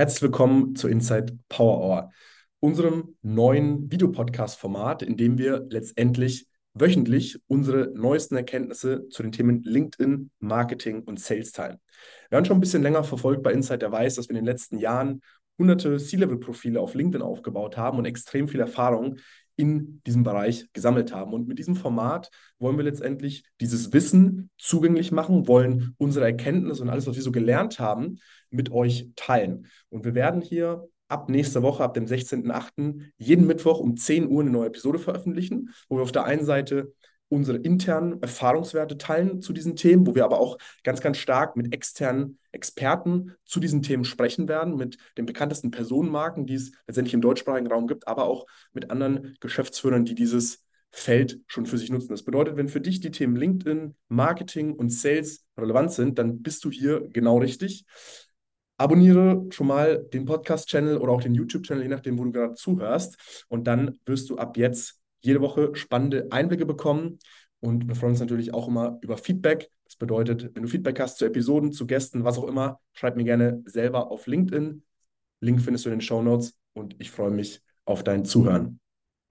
Herzlich willkommen zu Inside Power Hour, unserem neuen Videopodcast-Format, in dem wir letztendlich wöchentlich unsere neuesten Erkenntnisse zu den Themen LinkedIn, Marketing und Sales teilen. Wer uns schon ein bisschen länger verfolgt bei Inside, der weiß, dass wir in den letzten Jahren hunderte C-Level-Profile auf LinkedIn aufgebaut haben und extrem viel Erfahrung in diesem Bereich gesammelt haben. Und mit diesem Format wollen wir letztendlich dieses Wissen zugänglich machen, wollen unsere Erkenntnisse und alles, was wir so gelernt haben, mit euch teilen. Und wir werden hier ab nächster Woche, ab dem 16.08., jeden Mittwoch um 10 Uhr eine neue Episode veröffentlichen, wo wir auf der einen Seite unsere internen Erfahrungswerte teilen zu diesen Themen, wo wir aber auch ganz, ganz stark mit externen Experten zu diesen Themen sprechen werden, mit den bekanntesten Personenmarken, die es letztendlich im deutschsprachigen Raum gibt, aber auch mit anderen Geschäftsführern, die dieses Feld schon für sich nutzen. Das bedeutet, wenn für dich die Themen LinkedIn, Marketing und Sales relevant sind, dann bist du hier genau richtig. Abonniere schon mal den Podcast-Channel oder auch den YouTube-Channel, je nachdem, wo du gerade zuhörst. Und dann wirst du ab jetzt jede Woche spannende Einblicke bekommen. Und wir freuen uns natürlich auch immer über Feedback. Das bedeutet, wenn du Feedback hast zu Episoden, zu Gästen, was auch immer, schreib mir gerne selber auf LinkedIn. Link findest du in den Show Notes und ich freue mich auf dein Zuhören.